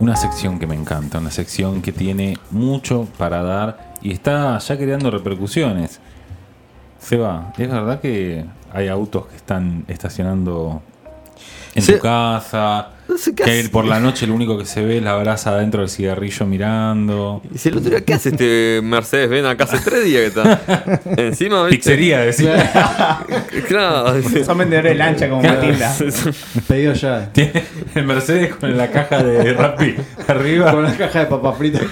una sección que me encanta, una sección que tiene mucho para dar y está ya creando repercusiones. Seba, ¿es verdad que hay autos que están estacionando en Sí. tu casa? No sé qué que hace. por la noche lo único que se ve es la brasa adentro del cigarrillo mirando. Y si el otro día, ¿qué hace este Mercedes? Ven acá hace tres días que está. Encima, ¿viste? Pizzería, decir. Claro. Son vendedores de lancha como Matilda. Pedido ya. Tiene el Mercedes con la caja de Rappi arriba. Con la caja de papas fritas.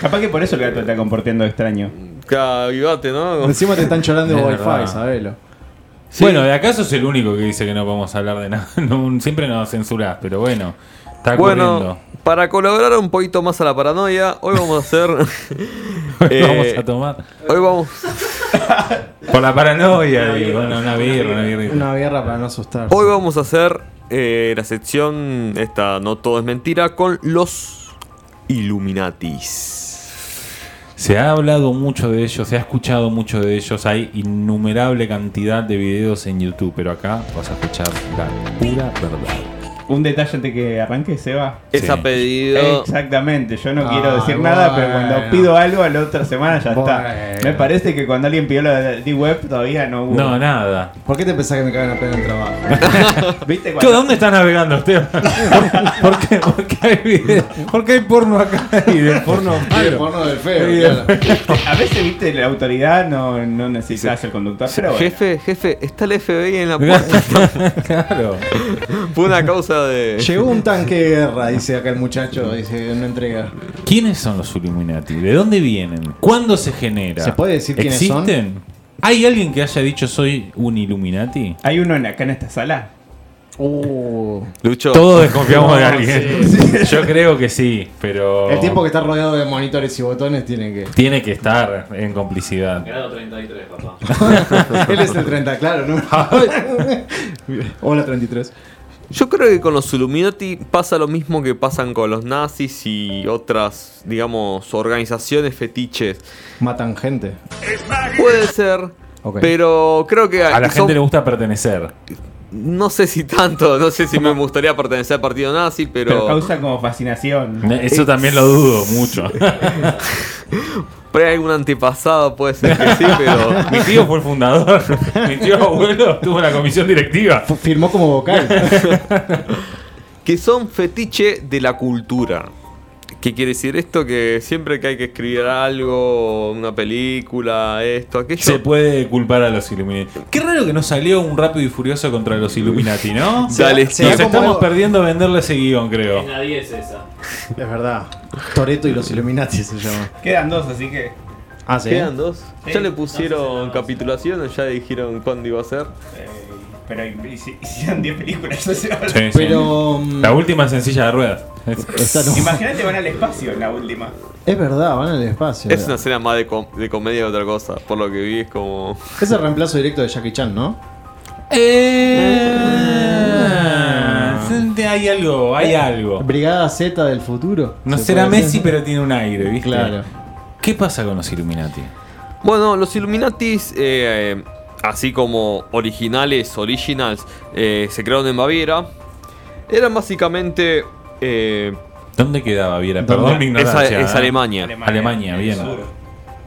Capaz que por eso el gato está comportando extraño. Cada avivate, ¿no? Encima te están llorando Es de wifi, sabelo. Sí. Bueno, de acaso es el único que dice que no podemos hablar de nada. No, siempre nos censurás, pero bueno, está Bueno, corriendo. para colaborar un poquito más a la paranoia, hoy vamos a hacer. Hoy eh, vamos a tomar. Hoy vamos. Por la paranoia, y bueno, una birra, una birra. Una guerra para no asustarse. Hoy vamos a hacer eh, la sección. Esta no todo es mentira. Con los Illuminatis. Se ha hablado mucho de ellos, se ha escuchado mucho de ellos. Hay innumerable cantidad de videos en YouTube, pero acá vas a escuchar la pura verdad. Un detalle antes que arranque, Seba. Es Sí. a pedido. Exactamente, yo no Ah, quiero decir nada, pero cuando pido algo a la otra semana ya Bueno. está. Me parece que cuando alguien pidió la de D-Web todavía no hubo. No, nada. ¿Por qué te pensás que me cagan a pedo en el trabajo? ¿Viste? ¿Qué, Cuando, ¿Dónde estás navegando, Esteban? ¿Por, por qué, por qué hay video? ¿Por qué hay porno acá y de porno Ah, el malo? porno del feo, claro. a veces, viste, la autoridad no, no necesitas el conductor, pero bueno. Jefe, jefe, está el FBI en la puerta. claro. Fue una causa de. Llegó un tanque de guerra, dice acá el muchacho, dice una entrega. ¿Quiénes son los Illuminati? ¿De dónde vienen? ¿Cuándo se genera? ¿Se puede decir quiénes son? ¿Existen? ¿Hay alguien que haya dicho soy un Illuminati? ¿Hay uno acá en esta sala? Uh, Lucho. Todos desconfiamos de No, alguien. Yo creo que sí, pero el tiempo que está rodeado de monitores y botones tiene que. tiene que estar en complicidad. Grado 33, papá. Él es el 30, claro, ¿no? Hola 33. Yo creo que con los Illuminati pasa lo mismo que pasan con los nazis y otras, digamos, organizaciones fetiches. Matan gente. Puede ser, pero creo que A la son- gente le gusta pertenecer. no sé si tanto, no sé si me gustaría pertenecer al partido nazi, Pero pero, causa como fascinación. Eso también lo dudo mucho. por ahí algún antepasado puede ser que sí, pero Mi tío fue el fundador. Mi tío abuelo estuvo en la comisión directiva. F- Firmó como vocal. que son fetiche de la cultura. ¿Qué quiere decir esto? Que siempre que hay que escribir algo, una película, esto, aquello. Se puede culpar a los Illuminati. Qué raro que no salió un rápido y furioso contra los Illuminati, ¿no? Dale, Nos estamos algo- perdiendo venderle ese guion, creo. Es la 10 esa. Es verdad. Toreto y los Illuminati se llama. Quedan dos, así que. Ah, sí. Quedan dos. Sí. Ya le No pusieron sé si no, capitulación, ya dijeron cuándo iba a ser. eh, pero hicieron 10 películas. o Sí, sí. Pero. mm, La última es en silla de ruedas. no. Imagínate van al espacio en la última. Es verdad, van al espacio. Es una escena más de, com- de comedia que otra cosa. Por lo que vi es como. Es el reemplazo directo de Jackie Chan, ¿no? Eh, hay algo, hay algo. Brigada Z del futuro. No ¿Se será puede Messi, decir? pero tiene un aire, ¿viste? Claro. ¿Qué pasa con los Illuminati? Bueno, los Illuminatis, eh, eh, así como originales, originals, eh, se crearon en Baviera. Eran básicamente. eh, ¿Dónde quedaba Viera? ¿Dónde? Perdón mi es, ignorancia. es ¿eh? Alemania. Alemania, el bien.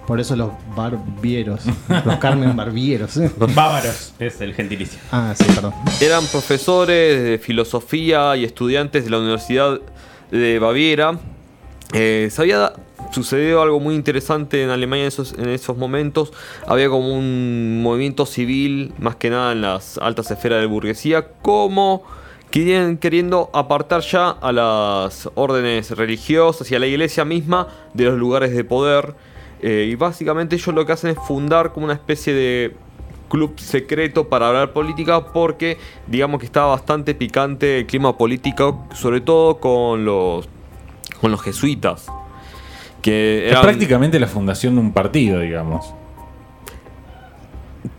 Por eso los barbieros. los Carmen Barbieros. ¿eh? Bávaros es el gentilicio. Ah, sí, perdón. Eran profesores de filosofía y estudiantes de la Universidad de Baviera. Eh, se había sucedido algo muy interesante en Alemania en esos, en esos momentos. Había como un movimiento civil, más que nada en las altas esferas de burguesía, como querían, queriendo apartar ya a las órdenes religiosas y a la iglesia misma de los lugares de poder. Eh, y básicamente ellos lo que hacen es fundar como una especie de club secreto para hablar política porque digamos que estaba bastante picante el clima político, sobre todo con los con los jesuitas. Que Es prácticamente la fundación de un partido, digamos.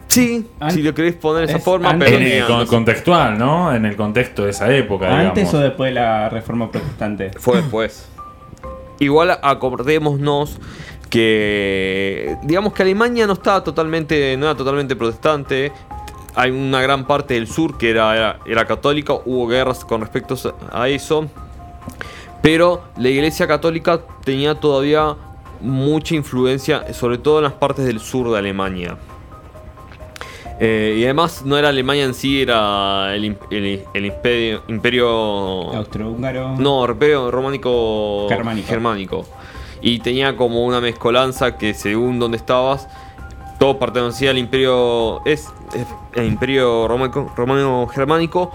Sí, An- si lo queréis poner de esa es forma, antes- pero En el con- contextual, ¿no? En el contexto de esa época, ¿Antes digamos. o después de la reforma protestante? fue después. Igual acordémonos que digamos que Alemania no estaba totalmente no era totalmente protestante. Hay una gran parte del sur que era, era, era católica, hubo guerras con respecto a eso. Pero la Iglesia Católica tenía todavía mucha influencia, sobre todo en las partes del sur de Alemania. Eh, y además no era Alemania en sí, era el, im- el- el imperio, imperio Austrohúngaro. no, imperio románico Germánico. germánico. Y tenía como una mezcolanza que según donde estabas, todo pertenecía al imperio. Es, el imperio romano, romano germánico.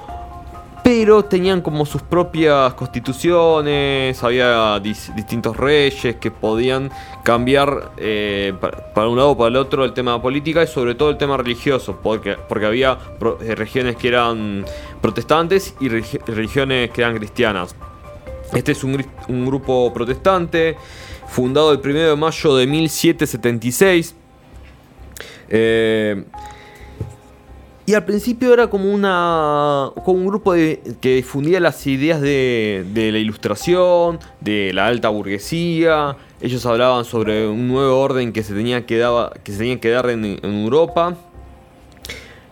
Pero tenían como sus propias constituciones, había dis- distintos reyes que podían cambiar eh, pa- para un lado o para el otro el tema política y sobre todo el tema religioso, porque, porque había eh, regiones que eran protestantes y regi- regiones que eran cristianas. Este es un grupo protestante, fundado el 1 de mayo de 1776. Eh, y al principio era como una como un grupo de- que difundía las ideas de, de la ilustración, de la alta burguesía. Ellos hablaban sobre un nuevo orden que se tenía que, daba- que se tenía que dar en, en Europa.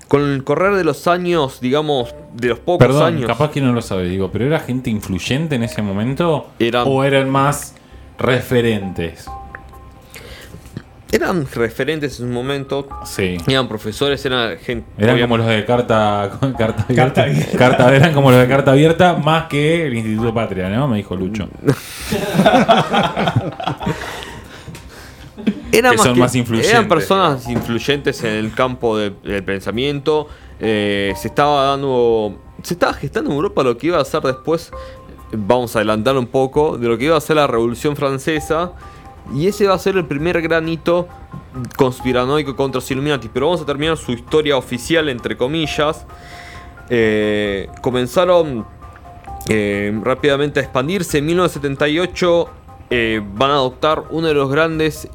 Con el correr de los años, digamos, de los pocos Perdón, años. capaz que no lo sabe, digo, pero ¿era gente influyente en ese momento? Eran- ¿O eran más referentes? Eran referentes en su momento. Sí. Eran profesores, eran gente. Eran como los de carta, carta abierta. Carta abierta. Carta- eran como los de carta abierta más que el Instituto Patria, ¿no? Me dijo Lucho. Eran que son más influyentes, Eran personas influyentes en el campo de- del pensamiento. eh, se estaba dando. Se estaba gestando en Europa lo que iba a ser después. Vamos a adelantar un poco. De lo que iba a ser la Revolución Francesa. Y ese va a ser el primer gran hito conspiranoico contra los Illuminati. Pero vamos a terminar su historia oficial, entre comillas. Eh, comenzaron eh, rápidamente a expandirse. En 1978 eh, van a adoptar uno de los grandes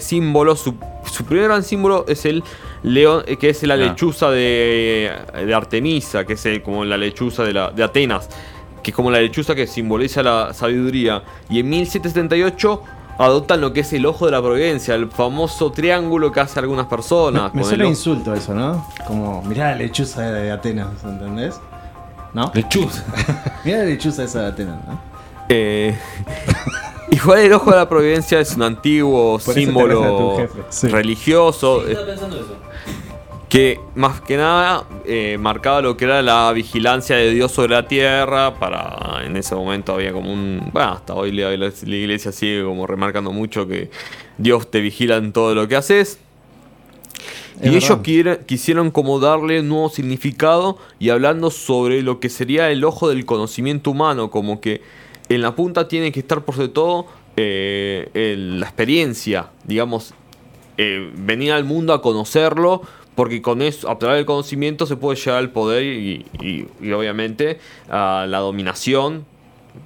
símbolos. Su, su primer gran símbolo es el león, que es la Ah. lechuza de, de Artemisa, que es el- como la lechuza de, la, de Atenas, que es como la lechuza que simboliza la sabiduría. Y en 1778 adoptan lo que es el ojo de la providencia, el famoso triángulo que hace algunas personas. Me con suena el ojo- insulto eso, ¿no? Como, mirá la lechuza de, de Atenas, ¿entendés? ¿No? Lechuz. Mirá la lechuza esa de Atenas, ¿no? Eh, igual el ojo de la providencia es un antiguo Por símbolo jefe. Sí. religioso Sí, estaba pensando eso. Que más que nada eh, marcaba lo que era la vigilancia de Dios sobre la tierra. Para en ese momento había como un. Bueno, hasta hoy la, la- la iglesia sigue como remarcando mucho que Dios te vigila en todo lo que haces. Es y ellos quiere- quisieron como darle un nuevo significado y hablando sobre lo que sería el ojo del conocimiento humano, como que en la punta tiene que estar por sobre todo eh, el- la experiencia, digamos, eh, venir al mundo a conocerlo, porque con eso, a través del conocimiento se puede llegar al poder y, y- y obviamente a la dominación.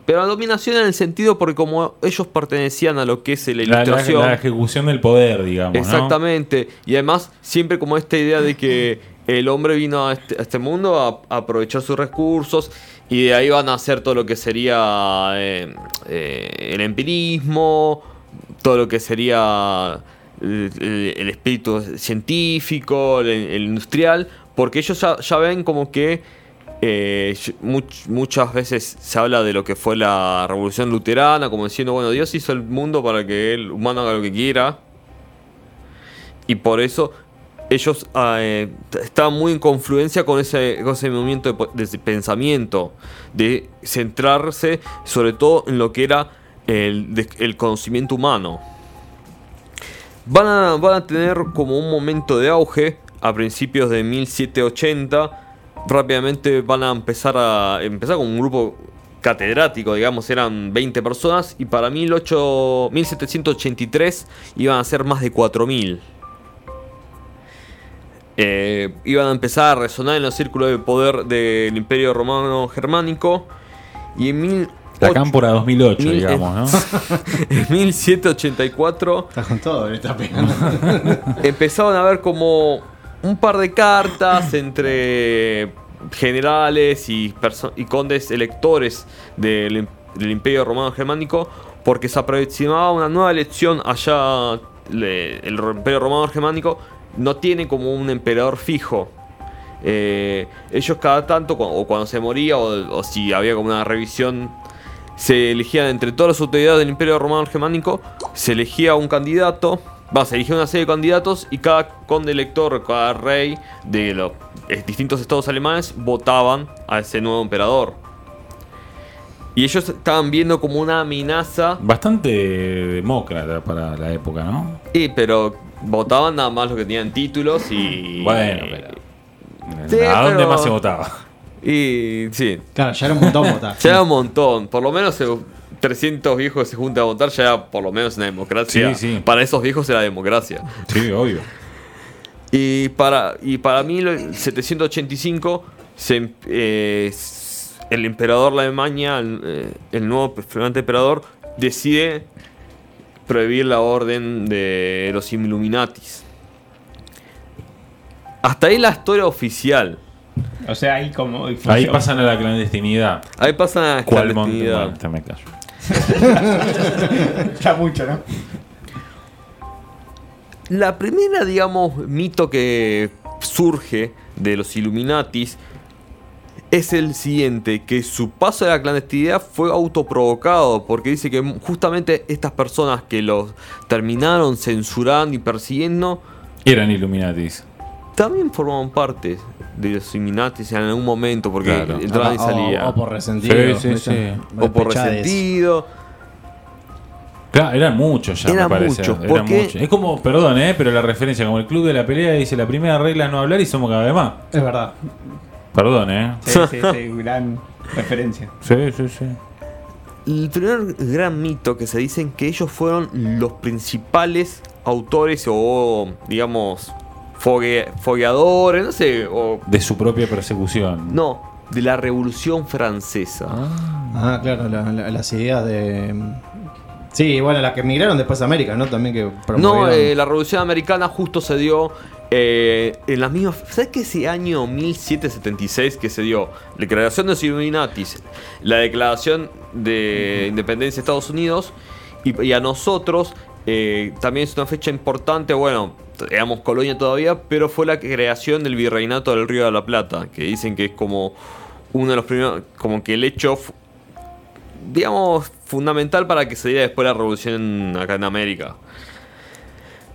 Pero la dominación en el sentido porque como ellos pertenecían a lo que es la La, la- ilustración. la ejecución del poder, digamos. ¿no? Exactamente. Y además, siempre como esta idea de que el hombre vino a este, a este mundo a, a aprovechar sus recursos y de ahí van a hacer todo lo que sería eh, eh, el empirismo, todo lo que sería el, el- espíritu científico, el, industrial, porque ellos ya, ven como que eh, much- muchas veces se habla de lo que fue la revolución luterana, como diciendo, bueno, Dios hizo el mundo para que el humano haga lo que quiera. Y por eso ellos eh, estaban muy en confluencia con ese, con ese movimiento de, pensamiento, de centrarse sobre todo en lo que era el conocimiento humano. Van a, tener como un momento de auge a principios de 1780. Rápidamente van a empezar a empezar con un grupo catedrático, digamos, eran 20 personas y para 18 1783 iban a ser más de 4000. Eh, iban a empezar a resonar en los círculos de poder del Imperio Romano Germánico y en mil La cámpora 2008, Mil- digamos, ¿no? en 1784 Estás con todo, le estás pegando. empezaron a ver como un par de cartas entre generales y, condes electores del, im- del Imperio Romano Germánico porque se aproximaba una nueva elección allá le- el Imperio Romano Germánico no tiene como un emperador fijo Eh, ellos cada tanto o cuando se moría o, o si había como una revisión se elegían entre todas las autoridades del Imperio Romano Germánico, se elegía un candidato, va, se elegía una serie de candidatos y cada conde elector, cada rey de los eh, distintos estados alemanes votaban a ese nuevo emperador. Y ellos estaban viendo como una amenaza, Bastante demócrata para la época, ¿no? y, pero votaban nada más los que tenían títulos y... Bueno, pero. Sí, ¿A dónde pero- más se votaba? Y sí, Claro, ya era un montón votar. Ya era un montón. Por lo menos eh, 300 viejos que se juntan a votar ya era por lo menos una democracia. Sí, sí. Para esos viejos era democracia. Sí, obvio. Y para, y para 1785, se eh, el emperador de Alemania, el, eh, el nuevo primer emperador, decide prohibir la orden de los Illuminatis. Hasta ahí la historia oficial. O sea, ahí como. Ahí pasan a la clandestinidad. Ahí pasa la ¿Cuál monte? clandestinidad. Bueno, te me callo. Ya mucho, ¿no? La primera, digamos, mito que surge de los Illuminatis es el siguiente, que su paso a la clandestinidad fue autoprovocado, porque dice que justamente estas personas que los terminaron censurando y persiguiendo, Eran Illuminatis. también formaban parte de los Illuminatis en algún momento, porque Claro. entraban y O- salían. O, o por resentido. Sí, sí. O por resentido. Claro, eran muchos ya, Eran me parece. muchos, Eran porque- muchos. Es como, perdón, ¿eh? pero la referencia, como el club de la pelea dice la primera regla es no hablar y somos cada vez más. Es verdad. Perdón, ¿eh? Sí, sí, sí, gran referencia. Sí, sí, sí. El primer gran mito que se dicen que ellos fueron los principales autores o, digamos, fogue- fogueadores, no sé, o De su propia persecución. no, de la Revolución Francesa. Ah, claro, la- la- las ideas de. Sí, bueno, las que emigraron después a América, ¿no? También que No, promovieron. eh, la Revolución Americana justo se dio eh, en las mismas... ¿Sabes que ese año 1776 que se dio? La declaración de los Illuminatis, la declaración de independencia de Estados Unidos y, y a nosotros eh, también es una fecha importante, bueno, éramos colonia todavía, pero fue la creación del virreinato del Río de la Plata, que dicen que es como uno de los primeros, como que el hecho digamos, fundamental para que se diera después la revolución acá en América.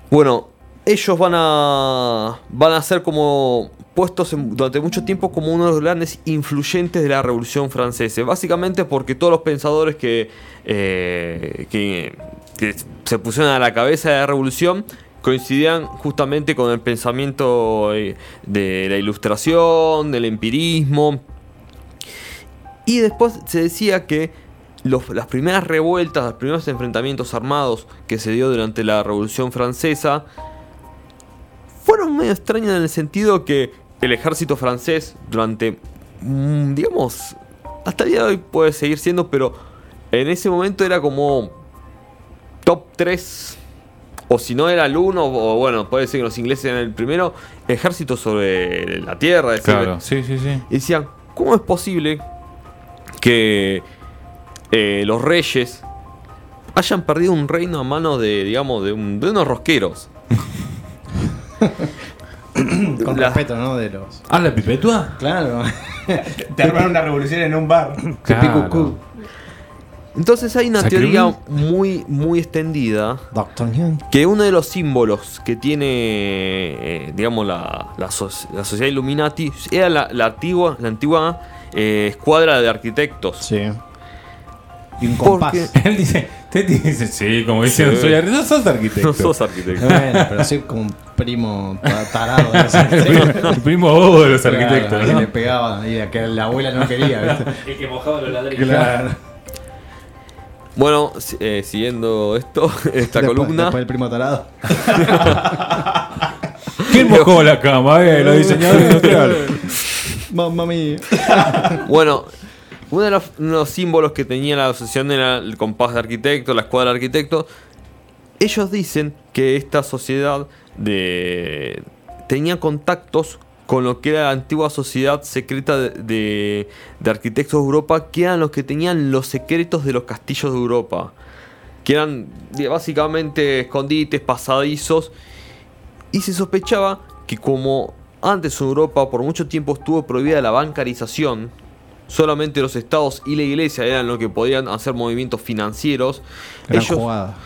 Bueno, ellos van a van a ser como puestos durante mucho tiempo como uno de los grandes influyentes de la Revolución Francesa. Básicamente porque todos los pensadores que, eh, que, que se pusieron a la cabeza de la revolución coincidían justamente con el pensamiento eh, de la ilustración, del empirismo. Y después se decía que las primeras revueltas, los primeros enfrentamientos armados que se dio durante la Revolución Francesa fueron medio extraños en el sentido que el ejército francés durante, mm, digamos, hasta el día de hoy puede seguir siendo, pero en ese momento era como top 3, o si no era el 1, o bueno, puede ser que los ingleses eran el primero, ejército sobre la tierra. decir, Claro, sí, sí, sí. y decían, ¿cómo es posible que eh, los reyes hayan perdido un reino a mano de, digamos, de, un- de unos rosqueros? Con La- respeto, ¿no? De los. ¿Ah, la pipetua? Claro. Te armaron una revolución en un bar. Picucú. Entonces hay una teoría muy, muy extendida que uno de los símbolos que tiene, eh, digamos, la, la, so- la sociedad Illuminati era la, la antigua, la antigua eh, escuadra de arquitectos. Sí. Y un Porque- compás. Él dice, te dice, sí, como diciendo, Sí. soy arquitecto, sos arquitecto. No sos arquitecto. Bueno, pero soy como un primo ta- tarado. de el, primo, el primo bobo de los Claro, arquitectos, que ¿no? le pegaba y que la abuela no quería, ¿viste? El que mojaba los ladrillos. Claro. Bueno, eh, siguiendo esto, esta Después- columna. Después el primo tarado. ¿Quién mojó la cama? Eh, los diseñadores industriales. Mamma mía. Bueno, uno de los, uno de los símbolos que tenía la asociación era el compás de arquitectos, la escuadra de arquitectos. Ellos dicen que esta sociedad de, tenía contactos con lo que era la antigua sociedad secreta de, de- de arquitectos de Europa, que eran los que tenían los secretos de los castillos de Europa. Que eran básicamente escondites, pasadizos. Y se sospechaba que como antes en Europa por mucho tiempo estuvo prohibida la bancarización, solamente los estados y la iglesia eran los que podían hacer movimientos financieros, Gran ellos jugada.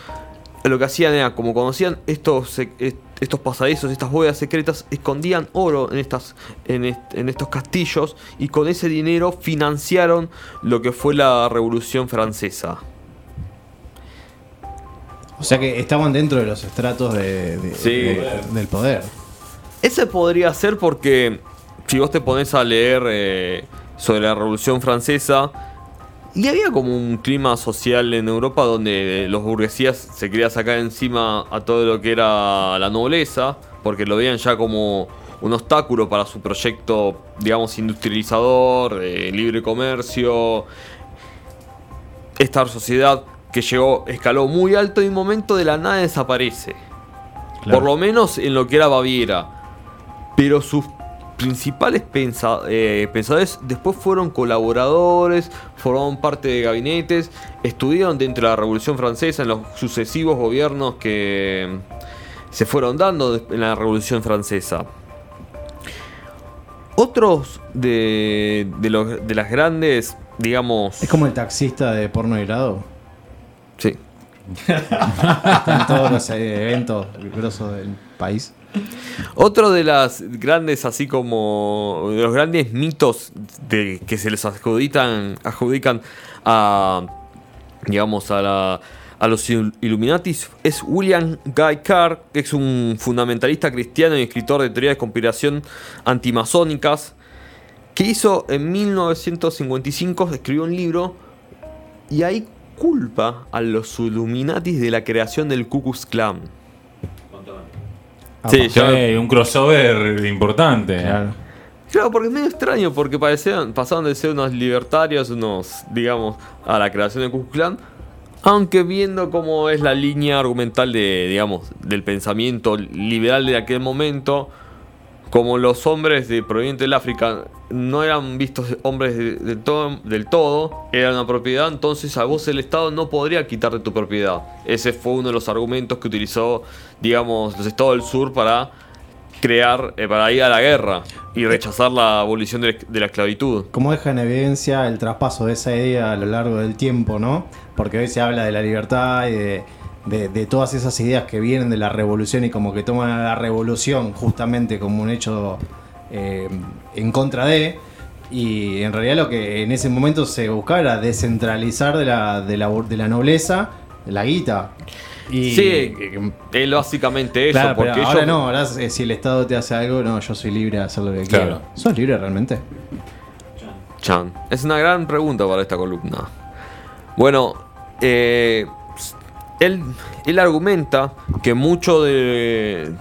lo que hacían era, como conocían estos, est- estos pasadizos, estas bóvedas secretas, escondían oro en, estas, en, est- en estos castillos y con ese dinero financiaron lo que fue la Revolución Francesa. O sea que estaban dentro de los estratos de- de- Sí. de- del poder. Ese podría ser porque si vos te pones a leer eh, sobre la Revolución Francesa, y había como un clima social en Europa donde los burguesías se querían sacar encima a todo lo que era la nobleza, porque lo veían ya como un obstáculo para su proyecto, digamos, industrializador, de libre comercio. Esta sociedad que llegó, escaló muy alto y en un momento de la nada desaparece. Claro. Por lo menos en lo que era Baviera. Pero sus principales pensa- eh, pensadores después fueron colaboradores, formaron parte de gabinetes, estuvieron dentro de la Revolución Francesa en los sucesivos gobiernos que se fueron dando en la Revolución Francesa. Otros de, de, los- de las grandes, digamos... Es como el taxista de porno grado. Sí. En todos los eh, eventos grosos del país. Otro de las grandes, así como de los grandes mitos que se les adjudican, adjudican a, digamos, a, los il- Illuminatis es William Guy Carr, que es un fundamentalista cristiano y escritor de teorías de conspiración antimasónicas, que hizo en 1955, escribió un libro y ahí culpa a los Illuminatis de la creación del Ku Klux Klan. Sí, un crossover importante. Claro. Claro, porque es medio extraño, porque parecían, pasaron de ser unos libertarios, unos, digamos, a la creación de Ku. Aunque viendo cómo es la línea argumental de, digamos, del pensamiento liberal de aquel momento, como los hombres de provenientes del África no eran vistos hombres de- de todo- del todo, eran una propiedad, entonces a vos el Estado no podría quitarte tu propiedad. Ese fue uno de los argumentos que utilizó, digamos, los Estados del Sur para crear, eh, para ir a la guerra y rechazar la abolición de, de la esclavitud. Como deja en evidencia el traspaso de esa idea a lo largo del tiempo, ¿no? Porque hoy se habla de la libertad y de, de- de todas esas ideas que vienen de la revolución y como que toman a la revolución justamente como un hecho eh, en contra de. Y en realidad lo que en ese momento se buscaba era descentralizar de la, de la, de la nobleza la guita. Y, Sí, es básicamente eso, Claro, porque pero ahora ellos- no, ahora si el Estado te hace algo, no, yo soy libre de hacer lo que Claro. quiero. ¿Sos libre realmente? Chan. Es una gran pregunta para esta columna. Bueno, eh, él, argumenta que mucho de,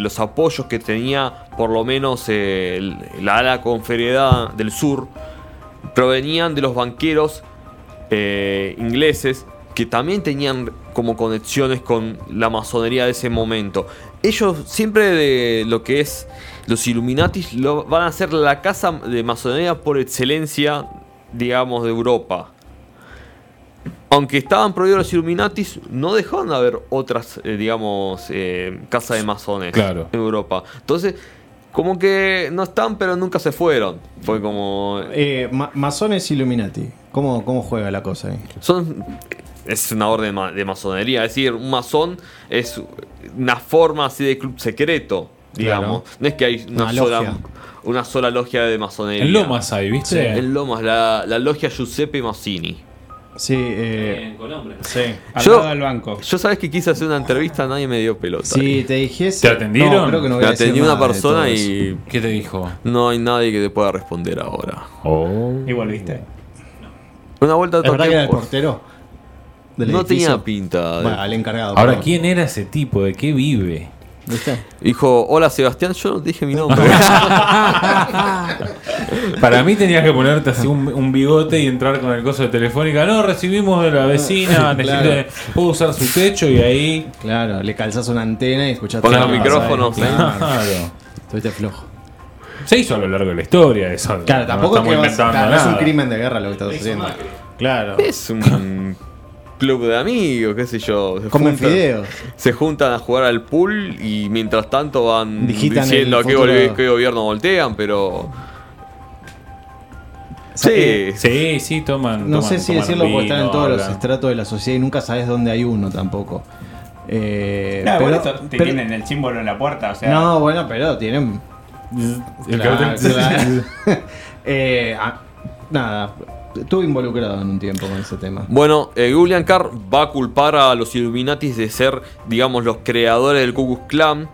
los apoyos que tenía, por lo menos eh, la ala confederada del sur, provenían de los banqueros eh, ingleses que también tenían como conexiones con la masonería de ese momento. Ellos siempre de lo que es los Illuminatis lo, van a ser la casa de masonería por excelencia, digamos, de Europa. Aunque estaban prohibidos los Illuminatis, no dejaron de haber otras, eh, digamos, eh, casas de masones Claro. en Europa. Entonces, como que no están, pero nunca se fueron. Fue como... Eh, ma- masones Illuminati. ¿Cómo, ¿Cómo juega la cosa ahí? Son, es una orden de, ma- de masonería. Es decir, un masón es una forma así de club secreto, digamos. No es que hay una, Una sola, logia. una sola logia de masonería. En Lomas hay, ¿viste? En Lomas, la, la logia Giuseppe Mazzini. Sí, eh, En Colombia. sí. Al Yo- lado del banco. Yo sabes que quise hacer una entrevista, nadie me dio pelota. Si te dijese. ¿Te atendieron? No, creo que no voy Me a decir atendió una persona y ¿Qué te dijo? no hay nadie que te pueda responder ahora. Oh. ¿Y volviste? Una vuelta ¿Es verdad que era el portero? del No edificio? tenía pinta. de- Bueno, el encargado. Ahora, perdón. ¿quién era ese tipo? ¿De qué vive? ¿Viste? Dijo, hola Sebastián, yo no dije mi nombre. Para mí tenías que ponerte así un, un bigote y entrar con el coso de telefónica. No, recibimos de la vecina, necesito, Claro. puedo usar su techo y ahí. Claro, le calzas una antena y escuchás Pones todo los micrófonos, Claro. Claro. Estuviste flojo. Se hizo a lo largo de la historia eso. Claro, No tampoco es estamos que vas- inventando claro, no es un crimen de guerra lo que estás haciendo. Claro. es un club de amigos, qué sé yo. Se Comen juntan- fideos. Se juntan a jugar al pool y mientras tanto van Digitan diciendo a qué, qué gobierno voltean, pero Sí, Sí, sí, toman. No toman- sé si decirlo porque están en todos los estratos de la sociedad y nunca sabes dónde hay uno tampoco. Eh, No, pero- esto te pero- tienen el símbolo en la puerta, o sea. no, bueno, pero tienen. El Claro, cartel- claro. Eh, nada, estuve involucrado en un tiempo con ese tema. Bueno, eh, Julian Carr va a culpar a los Illuminatis de ser, digamos, los creadores del Ku Klan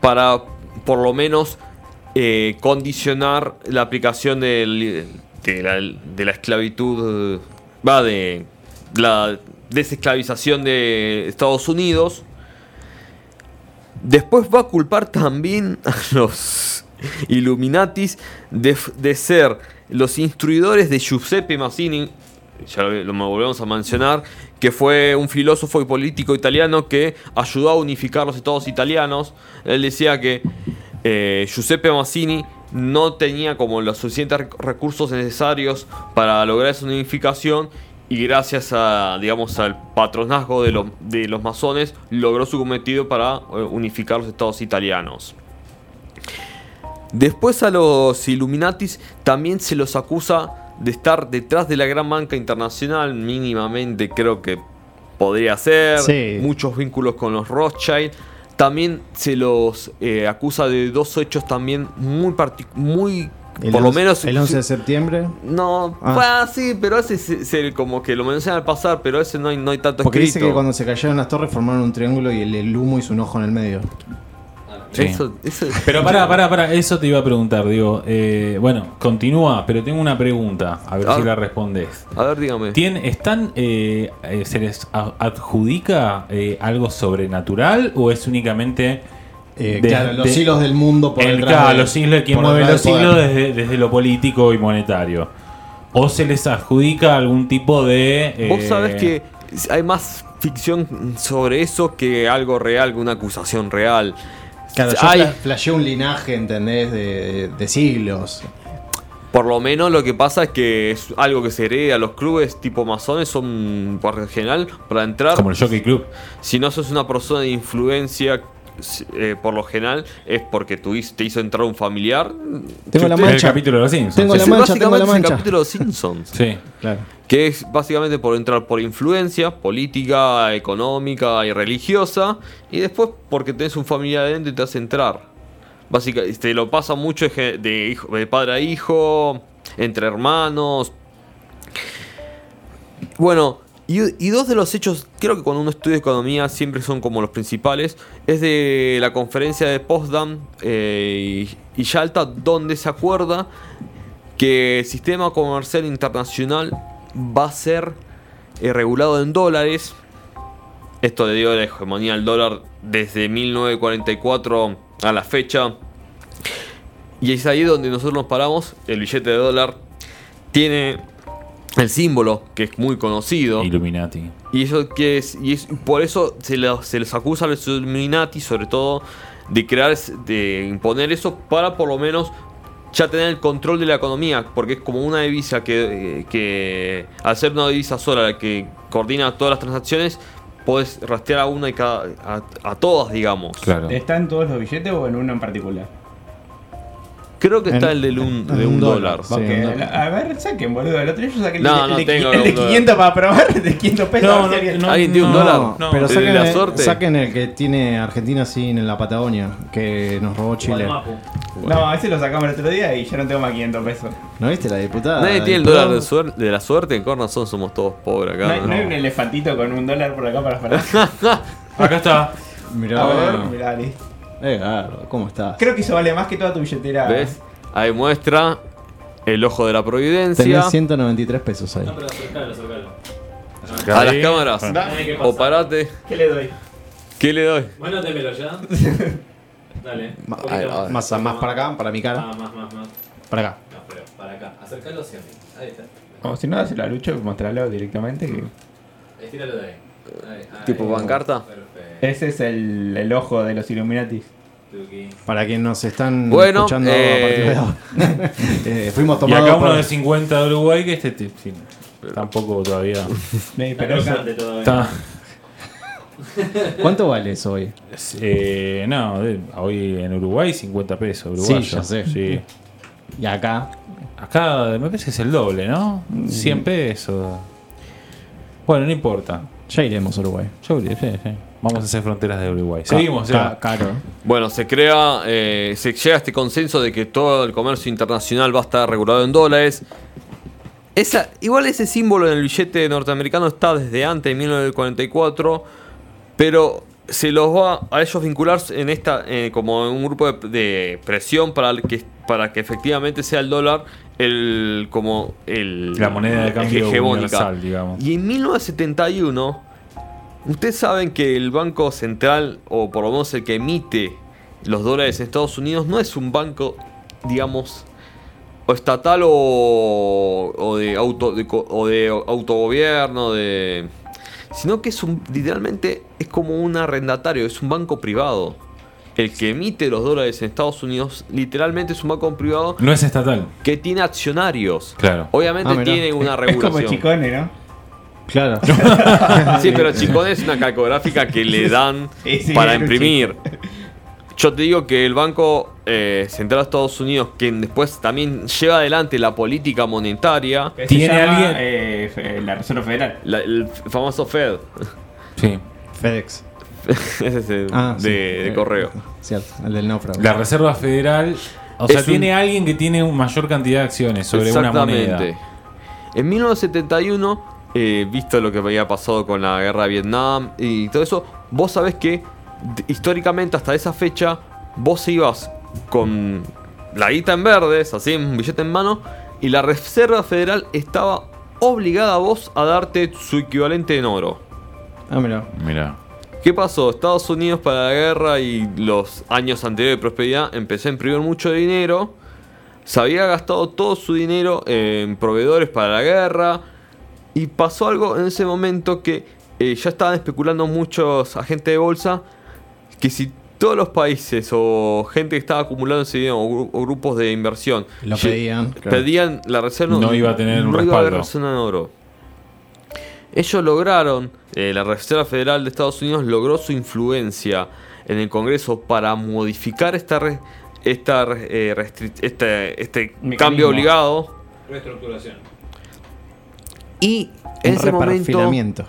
para, por lo menos, eh, condicionar la aplicación de, la, esclavitud, va, de la desesclavización de Estados Unidos. Después va a culpar también a los Illuminatis de ser los instruidores de Giuseppe Mazzini, ya lo, volvemos a mencionar, que fue un filósofo y político italiano que ayudó a unificar los estados italianos. Él decía que eh, Giuseppe Mazzini no tenía como los suficientes rec- recursos necesarios para lograr esa unificación y gracias a digamos al patronazgo de, los- de los masones logró su cometido para eh, unificar los estados italianos. Después a los Illuminatis también se los acusa de estar detrás de la gran banca internacional, mínimamente creo que podría ser, Sí. muchos vínculos con los Rothschild. También se los eh, acusa de dos hechos también muy muy El por lo 11 menos El 11 de septiembre. no, Ah. ah, sí, pero ese se, se- como que lo menciona al pasar, pero ese no hay, no hay tanto Porque dice que cuando se cayeron las torres formaron un triángulo y el, el humo hizo un ojo en el medio. Sí. Eso- eso- Pero pará, pará, pará, eso te iba a preguntar, digo. eh, bueno, continúa, pero tengo una pregunta, a ver Ah. si la respondes. A ver, dígame. ¿Tien- ¿Están, eh, eh, se les adjudica eh, algo sobrenatural o es únicamente Eh, de- claro, los de- hilos del mundo por el, detrás claro, de- los hilos, quien mueve los hilos desde, desde lo político y monetario? ¿O se les adjudica algún tipo de... Vos eh, sabés que hay más ficción sobre eso que algo real, que una acusación real. Claro, yo flasheé un linaje, ¿entendés? De, de siglos. Por lo menos lo que pasa es que es algo que se hereda. Los clubes tipo masones son, por lo general, para entrar. Como el Jockey Club. Si no sos una persona de influencia, eh, por lo general, es porque tu, te hizo entrar un familiar. Tengo la El mancha. capítulo de los Simpsons. Tengo la mancha, tengo la básicamente es el capítulo de los Simpsons. Sí. Claro. que es básicamente por entrar por influencia política, económica y religiosa, y después porque tenés un familiar adentro y te hace entrar. Básicamente, te lo pasa mucho hijo, de padre a hijo, entre hermanos. Bueno, y, dos de los hechos, creo que cuando uno estudia economía siempre son como los principales, es de la conferencia de Potsdam eh, y, y Yalta, donde se acuerda que el sistema comercial internacional va a ser eh, regulado en dólares. Esto le dio la hegemonía al dólar desde 1944 a la fecha. Y es ahí donde nosotros nos paramos. El billete de dólar tiene el símbolo que es muy conocido. Illuminati. Y eso que es, y es por eso se, los- se les acusa a los Illuminati, sobre todo, de crear, de imponer eso para por lo menos ya tener el control de la economía, porque es como una divisa que, eh, que al ser una divisa sola la que coordina todas las transacciones, puedes rastrear a una y cada, a, a todas, digamos. Claro. ¿Está en todos los billetes o en uno en particular? Creo que está el del un, de un un dólar, dólar. sí. Porque, un dólar. a ver, saquen, boludo. El otro día yo saqué el, No, el no de, tengo el de un dólar. 500 para probar, de 500 pesos. No, alguien- no. ¿Alguien tiene un No, dólar? no. pero ¿El de saquen, la el- suerte? saquen el que tiene Argentina así en la Patagonia, que nos robó Chile. No, ese lo sacamos el otro día y ya no tengo más 500 pesos. ¿No viste la diputada? Nadie tiene el dólar de, suer- de la suerte. En Cornazón somos todos pobres ¿No acá. no hay un elefantito con un dólar por acá para parar? Acá está. Mirá, A ver, mirá, listo. Eh, Gardo, ¿cómo estás? Creo que eso vale más que toda tu billetera. ¿Ves? Ahí muestra el ojo de la providencia. Tenés 193 pesos ahí. No, pero acercalo, acercalo. A las Ahí. cámaras. Dame, ¿qué pasa? O parate. ¿Qué le doy? ¿Qué le doy? Bueno, démelo ya. Dale. un Ma- poquito ahí, más. Más, más para acá, para mi cara. Más, más, más, más. Para acá. No, pero para acá. Acercalo hacia mí. Ahí está. O si no, dáselo a Lucho, mostrarlo directamente. que- Estíralo de ahí. ¿Tipo pancarta? Ese es el, el ojo de los Illuminatis. Para quienes nos están Bueno, escuchando eh, a partir de ahora. Eh, fuimos Y tomados acá uno por- de 50 de Uruguay que este te- sí, tampoco todavía. Pero esa- ¿Cuánto vale eso hoy? eh, no, de- hoy en Uruguay 50 pesos. Uruguayo. Sí, ya sé. Sí. Y acá, Acá me parece que es el doble, ¿no? 100 pesos. Bueno, no importa. Ya iremos a Uruguay. Yo sí, sí. Vamos a hacer fronteras de Uruguay. Seguimos, Ca- ya. Bueno, se crea, eh, se llega a este consenso de que todo el comercio internacional va a estar regulado en dólares. Esa, igual ese símbolo en el billete norteamericano está desde antes de 1944, pero se los va a ellos vincular en esta eh, como en un grupo de, de presión para el que para que efectivamente sea el dólar el como el La moneda de cambio hegemónica. universal, digamos. Y en 1971 Ustedes saben que el Banco Central, o por lo menos el que emite los dólares en Estados Unidos, no es un banco, digamos, o estatal o, o de, auto, de o de autogobierno, de, sino que es un, literalmente es como un arrendatario, es un banco privado. El que emite los dólares en Estados Unidos literalmente es un banco privado No es estatal. que tiene accionarios. Claro. Obviamente Ah, tiene una Es como regulación. Chicone, ¿no? Claro. Sí, pero Chicone es una calcográfica que le dan Sí, sí, para imprimir. Yo te digo que el Banco eh, Central de Estados Unidos, quien después también lleva adelante la política monetaria, ¿Tiene llama, alguien? eh, fe- la Reserva Federal. la- el famoso Fed, Sí. FedEx. ese es el Ah, de, sí. de Eh, correo. Cierto, el del náufrago. La Reserva Federal. O sea, Es un- tiene alguien que tiene una mayor cantidad de acciones sobre una moneda. En 1971, eh, visto lo que había pasado con la guerra de Vietnam y todo eso, vos sabés que históricamente hasta esa fecha vos ibas con la guita en verdes, así un billete en mano, y la Reserva Federal estaba obligada a vos a darte su equivalente en oro. Ah, mira. Mira. ¿Qué pasó? Estados Unidos para la guerra y los años anteriores de prosperidad empezó a imprimir mucho dinero. Se había gastado todo su dinero en proveedores para la guerra. Y pasó algo en ese momento que eh, ya estaban especulando muchos agentes de bolsa que si todos los países o gente que estaba acumulando ese dinero o, gru- o grupos de inversión Lo pedían, claro. la reserva No iba a tener un no iba a haber respaldo. reserva en oro. Ellos lograron, eh, la Reserva Federal de Estados Unidos logró su influencia en el Congreso para modificar esta re- esta, eh, este, este cambio obligado. Reestructuración. Y en Un ese momento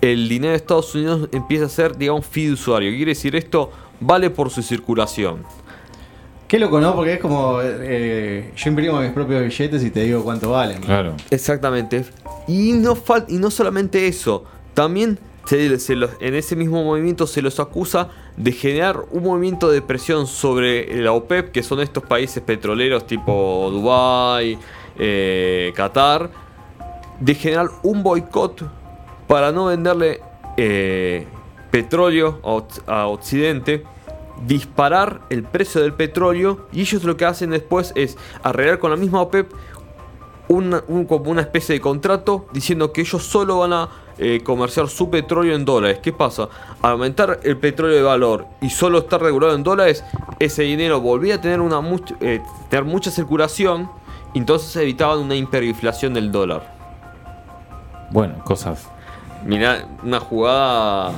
el dinero de Estados Unidos empieza a ser, digamos, fiduciario. ¿Qué quiere decir esto? Vale por su circulación. Qué loco, ¿no? Porque es como. eh, yo imprimo mis propios billetes y te digo cuánto valen. Claro. Exactamente. Y no, fal- y no solamente eso, también se- se los- en ese mismo movimiento se los acusa de generar un movimiento de presión sobre la OPEP, que son estos países petroleros tipo Dubái, eh, Qatar, de generar un boicot para no venderle eh, petróleo a Occidente, disparar el precio del petróleo y ellos lo que hacen después es arreglar con la misma OPEP una, un- como una especie de contrato diciendo que ellos solo van a eh, comerciar su petróleo en dólares. ¿Qué pasa? Al aumentar el petróleo de valor y solo estar regulado en dólares, ese dinero volvía a tener, una much- eh, tener mucha circulación entonces evitaban una hiperinflación del dólar. Bueno, cosas. Mirá, una jugada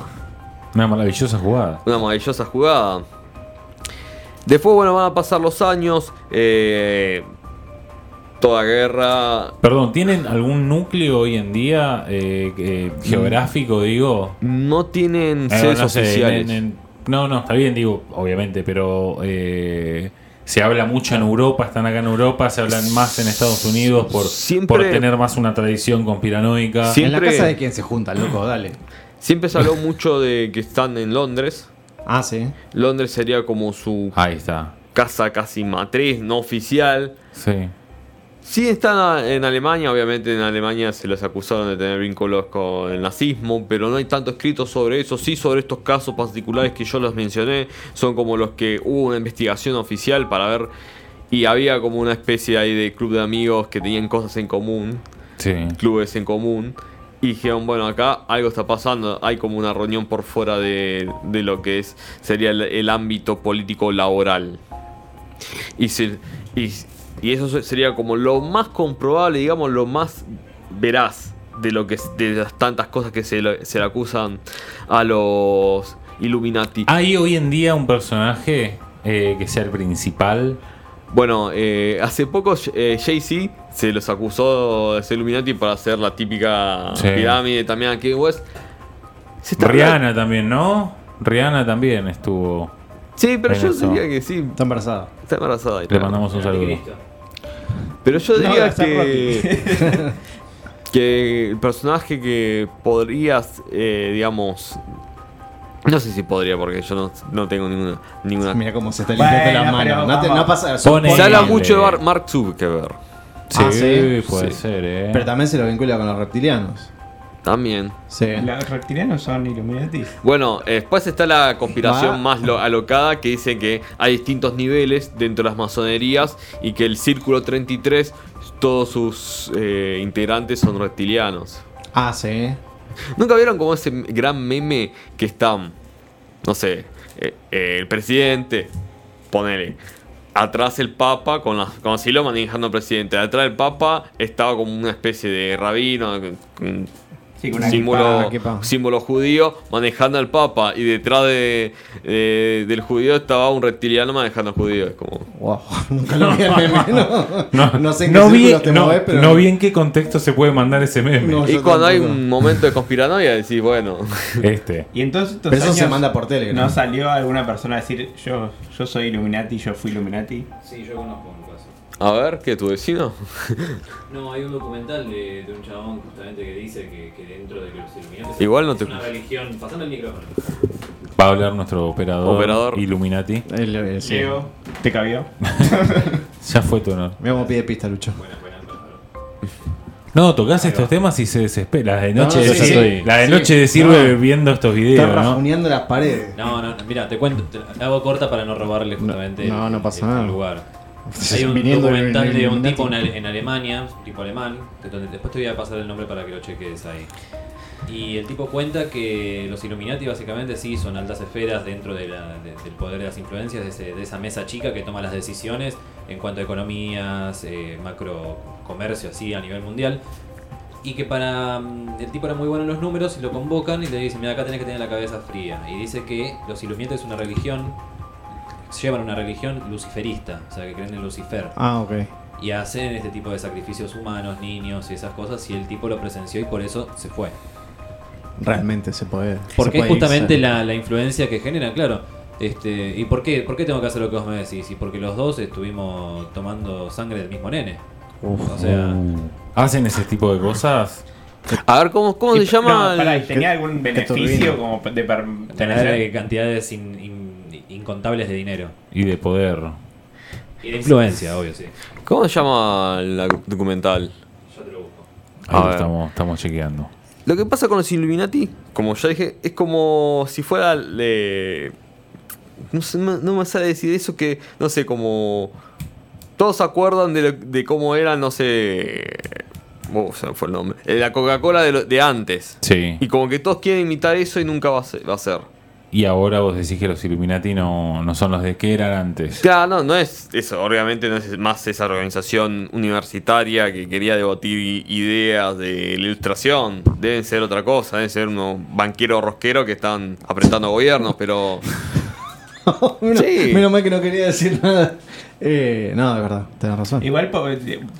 Una maravillosa jugada. Una maravillosa jugada. Después, bueno, van a pasar los años. eh, toda guerra. Perdón, ¿tienen algún núcleo hoy en día eh, eh, geográfico, digo? No tienen Eh, sedes no sé, oficiales. en- en- no, no, está bien, digo, obviamente, pero eh, se habla mucho en Europa, están acá en Europa, se hablan más en Estados Unidos por, Siempre- por tener más una tradición conspiranoica. Sí. En la Siempre- casa de quién se juntan, loco, dale. Siempre se habló mucho de que están en Londres. Ah, sí. Londres sería como su Ahí está. casa casi matriz, no oficial. Sí. Sí están en Alemania, obviamente en Alemania se les acusaron de tener vínculos con el nazismo, pero no hay tanto escrito sobre eso, sí sobre estos casos particulares que yo los mencioné, son como los que hubo una investigación oficial para ver y había como una especie ahí de club de amigos que tenían cosas en común, Sí. clubes en común, y dijeron, bueno, acá algo está pasando, hay como una reunión por fuera de, de lo que es sería el, ámbito político laboral. Y, se- y, y eso se- sería como lo más comprobable, digamos, lo más veraz de lo que de las tantas cosas que se, se le acusan a los Illuminati. ¿Hay hoy en día un personaje eh, que sea el principal Bueno, eh, hace poco eh, Jay-Z se los acusó de ser Illuminati para hacer la típica Sí. pirámide también aquí en West. Se está Rihanna también, ¿no? Rihanna también estuvo. Sí, pero yo eso. diría que sí. Está embarazada. Está embarazada. y Le mandamos un saludo. Pero yo diría que, que el personaje que podrías, eh, digamos... No sé si podría, porque yo no, no tengo ninguna... ninguna Mira cómo se está Bueno, limpiando las pero manos. No, te- vamos. no pasa. Pone- Se habla mucho de Bar- Mark Zuckerberg. Sí, Ah, ¿sí? puede Sí. ser, ¿eh? Pero también se lo vincula con los reptilianos. También. Sí. Los reptilianos son Illuminati. Bueno, eh, después está la conspiración Va. más lo- alocada que dice que hay distintos niveles dentro de las masonerías y que el Círculo 33, todos sus eh, integrantes son reptilianos. Ah, sí. ¿Nunca vieron como ese gran meme que está, no sé, eh, eh, el presidente, ponele, atrás el papa con, las, con así lo manejando al presidente, atrás del papa estaba como una especie de rabino, Sí, con una símbolo, equipa, equipa. símbolo judío manejando al papa y detrás de, de- del judío estaba un reptiliano manejando al judío. Es como... Wow. Nunca lo vi el meme, ¿no? No, No sé en qué no vi, te no, movés, pero- no vi en qué contexto se puede mandar ese meme. No. Y cuando hay un momento de conspiranoia decís, bueno, Este. Y entonces estos Pero eso se manda por Telegram. ¿No salió alguna persona a decir yo, yo soy Illuminati, yo fui Illuminati? Sí, yo conozco. A ver, ¿qué tu vecino? No, hay un documental de, de un chabón justamente que dice que, que dentro de los Illuminati Igual no es te una religión. Pasame el micrófono. Va a hablar nuestro operador, Operador. Illuminati. Él, eh, sí. Diego, ¿te cabió? Ya fue tu honor. Mira cómo pide pista, Lucho. Buena, buena. No, tocas estos temas y se desespera. La de No, noche, no, de- sí, sí. la de noche sirve No. viendo estos videos, ¿no? rajuneando las paredes. No, no, mira, te cuento, te la hago corta para no robarle justamente no, el- no pasa el nada. lugar. Hay un documental de un tipo en, Ale- en Alemania, un tipo alemán, donde después te voy a pasar el nombre para que lo cheques ahí. Y el tipo cuenta que los Illuminati básicamente sí son altas esferas dentro de la- de- del poder de las influencias, de, ese- de esa mesa chica que toma las decisiones en cuanto a economías, eh, macro comercio así a nivel mundial. Y que para. mm, El tipo era muy bueno en los números y lo convocan y le dicen: Mira, acá tenés que tener la cabeza fría. Y dice que los Illuminati es una religión. Llevan una religión luciferista, o sea, que creen en Lucifer. Ah, ok. Y hacen este tipo de sacrificios humanos, niños y esas cosas. Y el tipo lo presenció y por eso se fue. Realmente se puede. Porque se es justamente la, la influencia que genera, claro. Este, ¿Y por qué? ¿Por qué tengo que hacer lo que vos me decís? Y porque los dos estuvimos tomando sangre del mismo nene. o sea, Hacen ese tipo de cosas. A ver, ¿cómo, cómo Y- se llama? no, pará, el- ¿y ¿Tenía algún beneficio como de per- tener cantidades in- in- incontables de dinero. Y de poder. Y de influencia, obvio, sí. ¿Cómo se llama el documental? Yo te lo busco. Ahí lo estamos, estamos chequeando. Lo que pasa con los Illuminati, como ya dije, es como si fuera. eh, no, sé, no me sale decir eso que. No sé, como. Todos se acuerdan de, lo- de cómo era, no sé. Oh, se me fue el nombre. La Coca-Cola de, lo- de antes. Sí. Y como que todos quieren imitar eso y nunca va a ser. Va a ser. Y ahora vos decís que los Illuminati no, no son los de que eran antes. Claro, no, no es eso. Obviamente no es más esa organización universitaria que quería debatir ideas de la ilustración. Deben ser otra cosa. Deben ser unos banqueros rosqueros que están apretando gobiernos, pero. menos, Sí. menos mal que no quería decir nada. Eh, no, de verdad, tenés razón. Igual po-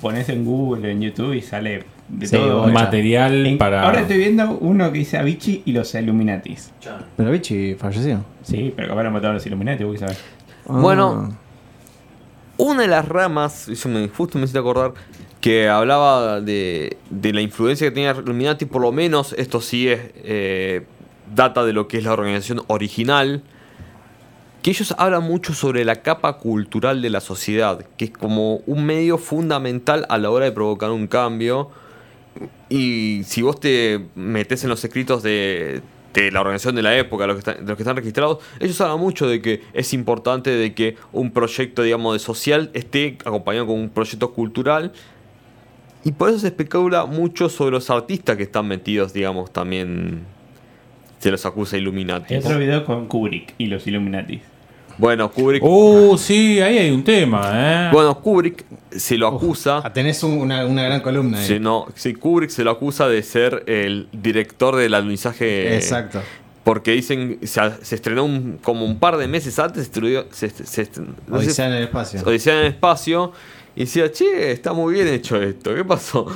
pones en Google, en YouTube y sale de Sí, todo. Material En- para. Ahora estoy viendo uno que dice Avicii y los Illuminatis. Pero Vichy falleció. Sí, pero capaz lo mataron los Illuminati, vos sabés. Ah. Bueno. Una de las ramas, eso me, justo me hiciste acordar, que hablaba de, de la influencia que tenía Illuminati, por lo menos esto sí es eh, data de lo que es la organización original, que ellos hablan mucho sobre la capa cultural de la sociedad, que es como un medio fundamental a la hora de provocar un cambio. Y si vos te metes en los escritos de, de la organización de la época, los que, están, de los que están registrados, ellos hablan mucho de que es importante de que un proyecto, digamos, de social esté acompañado con un proyecto cultural. Y por eso se especula mucho sobre los artistas que están metidos, digamos, también se los acusa Illuminati. Hay otro video con Kubrick y los Illuminatis. Bueno, Kubrick, Uh, sí, ahí hay un tema, ¿eh? bueno, Kubrick se lo acusa. Ah, tenés un- una, una gran columna ahí. Sí, no, sí, Kubrick se lo acusa de ser el director del alunizaje. Exacto. Porque dicen, se, se estrenó un- como un par de meses antes, se estrenó- se, se- estrenó- no sé- Odisea en el espacio. Odisea en el espacio. Y decía, che, está muy bien hecho esto, ¿qué pasó?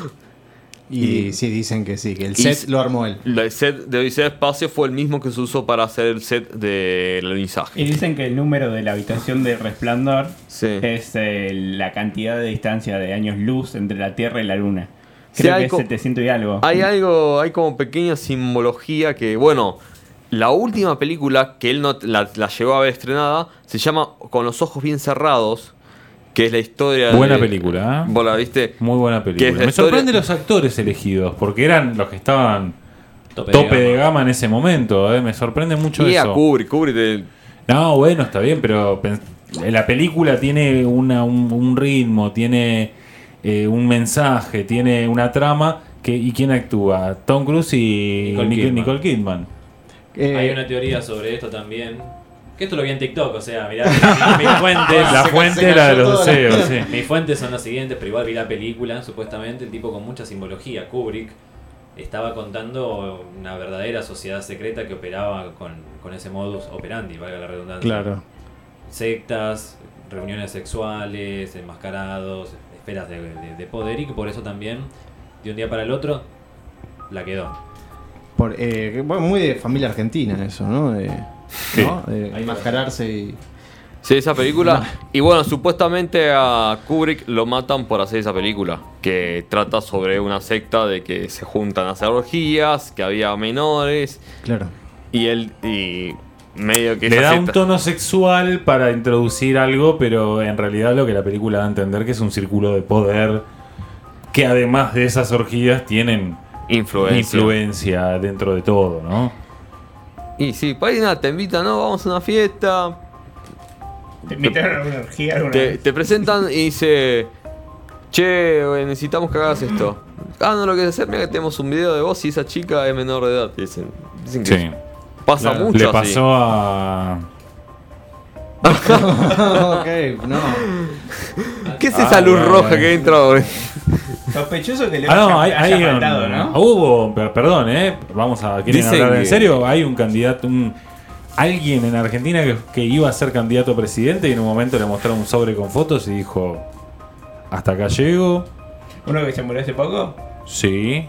Y sí, dicen que sí, que el y- set lo armó él. El set de Odisea Espacio fue el mismo que se usó para hacer el set del Y alunizaje. dicen que el número de la habitación de resplandor Sí. es eh, la cantidad de distancia de años luz entre la Tierra y la Luna. Sí, Creo hay que es co- 700 y algo. Hay algo, hay como pequeña simbología que, bueno, la última película que él no la, la llegó a ver estrenada se llama Con los ojos bien cerrados, que es la historia Buena de- película, ¿eh? Vos la viste. Muy buena película. la Me historia- sorprende los actores elegidos, porque eran los que estaban Tope, tope de gama. gama en ese momento. ¿eh? Me sorprende mucho Y a eso. Kubrick, Kubrick de- No, bueno, está bien, pero la película tiene una, un, un ritmo, tiene eh, un mensaje, tiene una trama. Que, ¿Y quién actúa? Tom Cruise y Nicole Nicole Kidman. Nicole Kidman. Eh, Hay una teoría sobre esto también. Que esto lo vi en TikTok, o sea, mirá, mi- mis fuentes. La fuente era de los deseos, sí. Mis fuentes son las siguientes, pero igual vi la película, supuestamente, el tipo con mucha simbología, Kubrick, estaba contando una verdadera sociedad secreta que operaba con, con ese modus operandi, valga la redundancia. Claro. Sectas, reuniones sexuales, enmascarados, esferas de, de- de poder y que por eso también, de un día para el otro, la quedó. Por, eh, muy de familia argentina eso, ¿no? De, ¿no? Enmascararse y... Sí, esa película. Y bueno, supuestamente a Kubrick lo matan por hacer esa película. Que trata sobre una secta de que se juntan a hacer orgías, que había menores. Claro. Y él. Y medio que Le da un tono sexual para introducir algo, pero en realidad lo que la película da a entender que es un círculo de poder que además de esas orgías tienen influencia. influencia dentro de todo, ¿no? Y sí, por ahí nada, te invitan, no, vamos a una fiesta. ¿Te invitaron a una orgía alguna Te, vez? te presentan y dice. Che, güey, necesitamos que hagas esto. Ah, no lo quieres hacer, mira que tenemos un video de vos y esa chica es menor de edad. Dicen, dicen que Sí. pasa Claro. mucho Le así. pasó a. ok, no. ¿Qué es Ah, esa luz bueno, roja bueno. que entra, güey? Sospechoso que le Ah, no, haya, hay, haya hay faltado, un- ¿no? Hubo, per- perdón, ¿eh? Vamos a. ¿Quieren Dicen hablar en que- serio? Hay un candidato, un. Alguien en Argentina que, que iba a ser candidato a presidente y en un momento le mostraron un sobre con fotos y dijo: Hasta acá llego. Uno que se murió hace poco. Sí.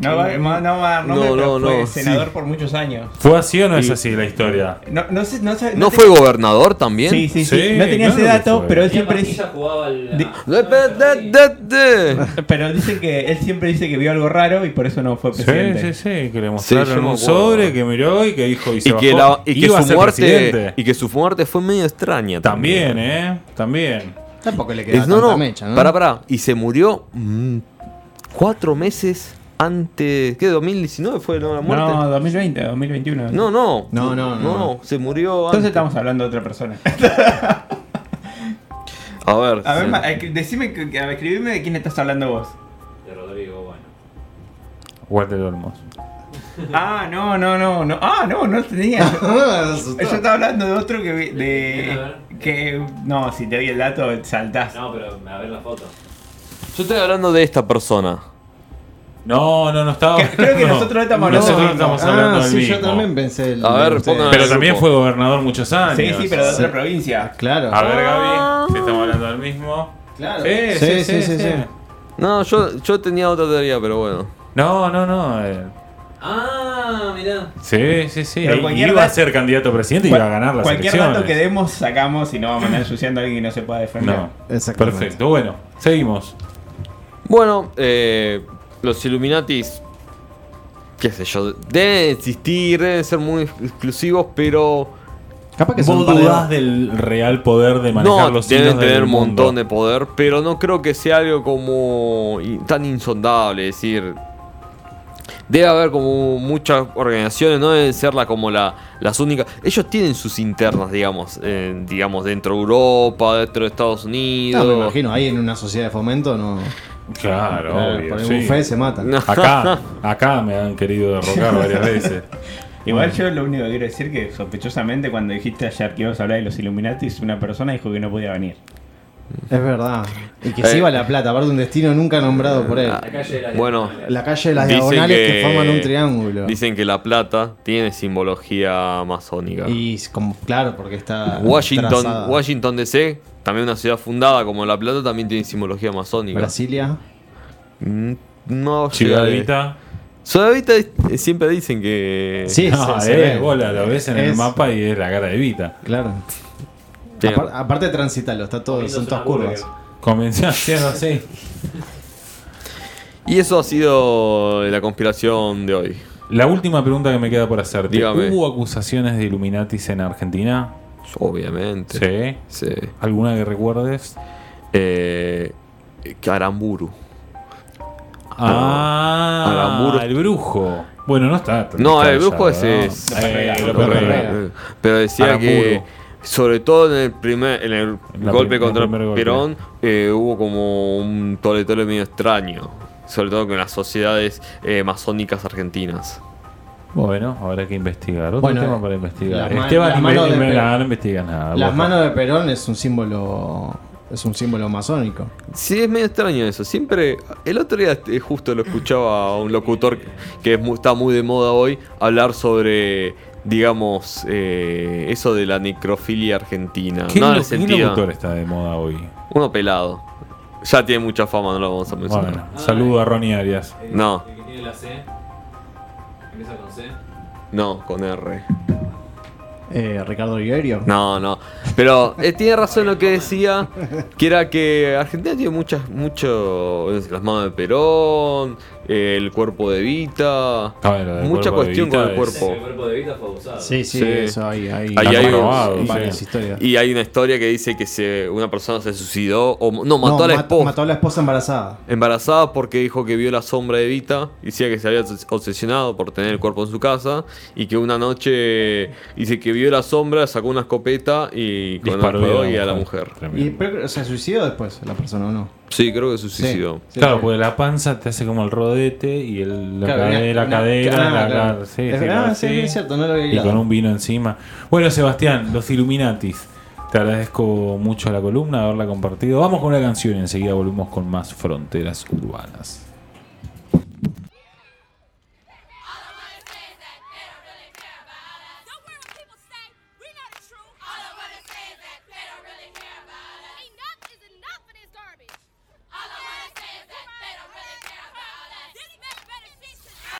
No va, no, no fue no, senador sí. por muchos años. ¿Fue así o no es así la historia? No, no sé, no, sé- ¿No fue gobernador también? Sí, sí, sí. Sí, No tenía claro ese dato, pero él siempre dice, pero dicen que él siempre dice que vio algo raro y por eso no fue Sí, presidente. sí, sí, que le Sí, mostraron un sobre que miró y que dijo y se Y que, bajó. la- y que Iba a su ser muerte presidente. y que su muerte fue medio extraña También, ¿eh? También. Tampoco le queda Es- no, tanta no, mecha, ¿no? pará, pará. Y se murió mm, cuatro meses antes. ¿Qué? ¿2019 fue la muerte? No, 2020, 2021. no, no. No, no, no. se murió Entonces antes. estamos hablando de otra persona. A ver. A ver, sí. ma- eh, decime, escribime de quién estás hablando vos. De Rodrigo, bueno. Walter Olmos. Ah, no, no, no, no. Ah, no, no tenía. Yo estaba hablando de otro que. de que No, si te doy el dato, saltás. No, pero a ver la foto. Yo estoy hablando de esta persona. No, no, no estaba. Creo que no. nosotros estamos hablando Nosotros del estamos hablando Ah, del sí, mismo. yo también pensé. el- A ver, Pero el también fue gobernador muchos años. Sí, sí, pero de otra Sí. provincia. Claro. A ver, Gaby, si estamos hablando del mismo. Claro. Sí, sí, sí, sí, sí. No, yo, yo tenía otra teoría, pero bueno. No, no, no. eh, Ah, mirá. Sí, sí, sí. Pero iba a dato- ser candidato a presidente y iba a ganar las Cualquier dato que demos, sacamos y no vamos a andar ensuciando a alguien que no se pueda defender. No, Exactamente. perfecto. Bueno, seguimos. Bueno, eh, los Illuminatis, qué sé yo, deben existir, deben ser muy exclusivos, pero Capaz que son un ¿Vos par de- dudás del real poder de manejar no los deben hilos tener un mundo? montón de poder, pero no creo que sea algo como tan insondable, es decir, debe haber como muchas organizaciones, no deben ser la, como la, las únicas. Ellos tienen sus internas, digamos, eh, digamos dentro de Europa, dentro de Estados Unidos. No, me imagino, ahí en una sociedad de fomento no. Claro, Claro, obvio. por el sí. buffet se matan. No. Acá, acá me han querido derrocar varias veces. Igual yo lo único que quiero decir que sospechosamente cuando dijiste ayer que ibas a hablar de los Illuminatis, una persona dijo que no podía venir. Es verdad. Y que Eh. se iba a La Plata, aparte de un destino nunca nombrado por él. La calle de la Bueno, La calle de las diagonales que, que- forman un triángulo. Dicen que La Plata tiene simbología masónica. Y es como, claro, porque está. Washington, trazada. Washington DC, también una ciudad fundada como La Plata, también tiene simbología masónica. Brasilia. No, Ciudad. Ciudad siempre dicen que. Sí, No, se, se eh, ve. vos la, lo ves en el mapa y es la cara de Evita. Claro. Apar- aparte, transitalo, está todo, son todas curvas. Comenzó haciendo así. Y eso ha sido la conspiración de hoy. La última pregunta que me queda por hacerte. Dígame. ¿Hubo acusaciones de Illuminatis en Argentina? Obviamente. Sí. Sí. ¿Alguna que recuerdes? Eh, Aramburu. Ah, Aramburu. el brujo. Bueno, no está. No, el brujo ya, ese ¿no? es- Eh. Eh, Pero decía Aramburu. que, sobre todo en el primer en el La golpe contra el golpe. Perón, eh, hubo como un tole tole medio extraño. Sobre todo con las sociedades eh, masónicas argentinas. Bueno, habrá que investigar. Otro Bueno, tema para investigar. Esteban las inve- manos de inve- Perón. no, investiga nada. Las manos de Perón es un símbolo. Es un símbolo masónico. Sí, es medio extraño eso. Siempre. El otro día eh, justo lo escuchaba a un locutor que es mu- está muy de moda hoy hablar sobre. Digamos, eh, eso de la necrofilia argentina. ¿Qué, no en el qué sentido. locutor está de moda hoy? Uno pelado. Ya tiene mucha fama, no lo vamos a mencionar. Bueno, saludo a Ronnie Arias. El- No. El que tiene la C. Empieza con C. No, con R. Eh, Ricardo Riverio. No, no. Pero eh, tiene razón lo que decía, que era que Argentina tiene muchas, mucho, las manos de Perón, eh, el cuerpo de Vita, del mucha cuerpo de cuestión con el es- cuerpo. El cuerpo de vida fue abusado. Sí, sí, Sí. eso hay. hay, Ahí hay- varias sí. historias. Y hay una historia que dice que se, una persona se suicidó, o no, mató No, a la esposa. Mató a la esposa embarazada. Embarazada porque dijo que vio la sombra de Vita, decía que se había obses- obsesionado por tener el cuerpo en su casa y que una noche dice que vio la sombra, sacó una escopeta y con Disparó y y a la mujer. Y, pero, ¿Se suicidó después la persona o no? Sí, creo que se suicidó. Sí, Claro, sí. porque la panza te hace como el rodete y el, la Claro, cadera, una- cadera, una- la, claro. la- sí, Es- sí, ah, así. sí, es cierto, no lo había Y con un vino encima. Bueno, Sebastián, los Illuminatis. Te agradezco mucho la columna, haberla compartido. Vamos con una canción y enseguida volvemos con más fronteras urbanas.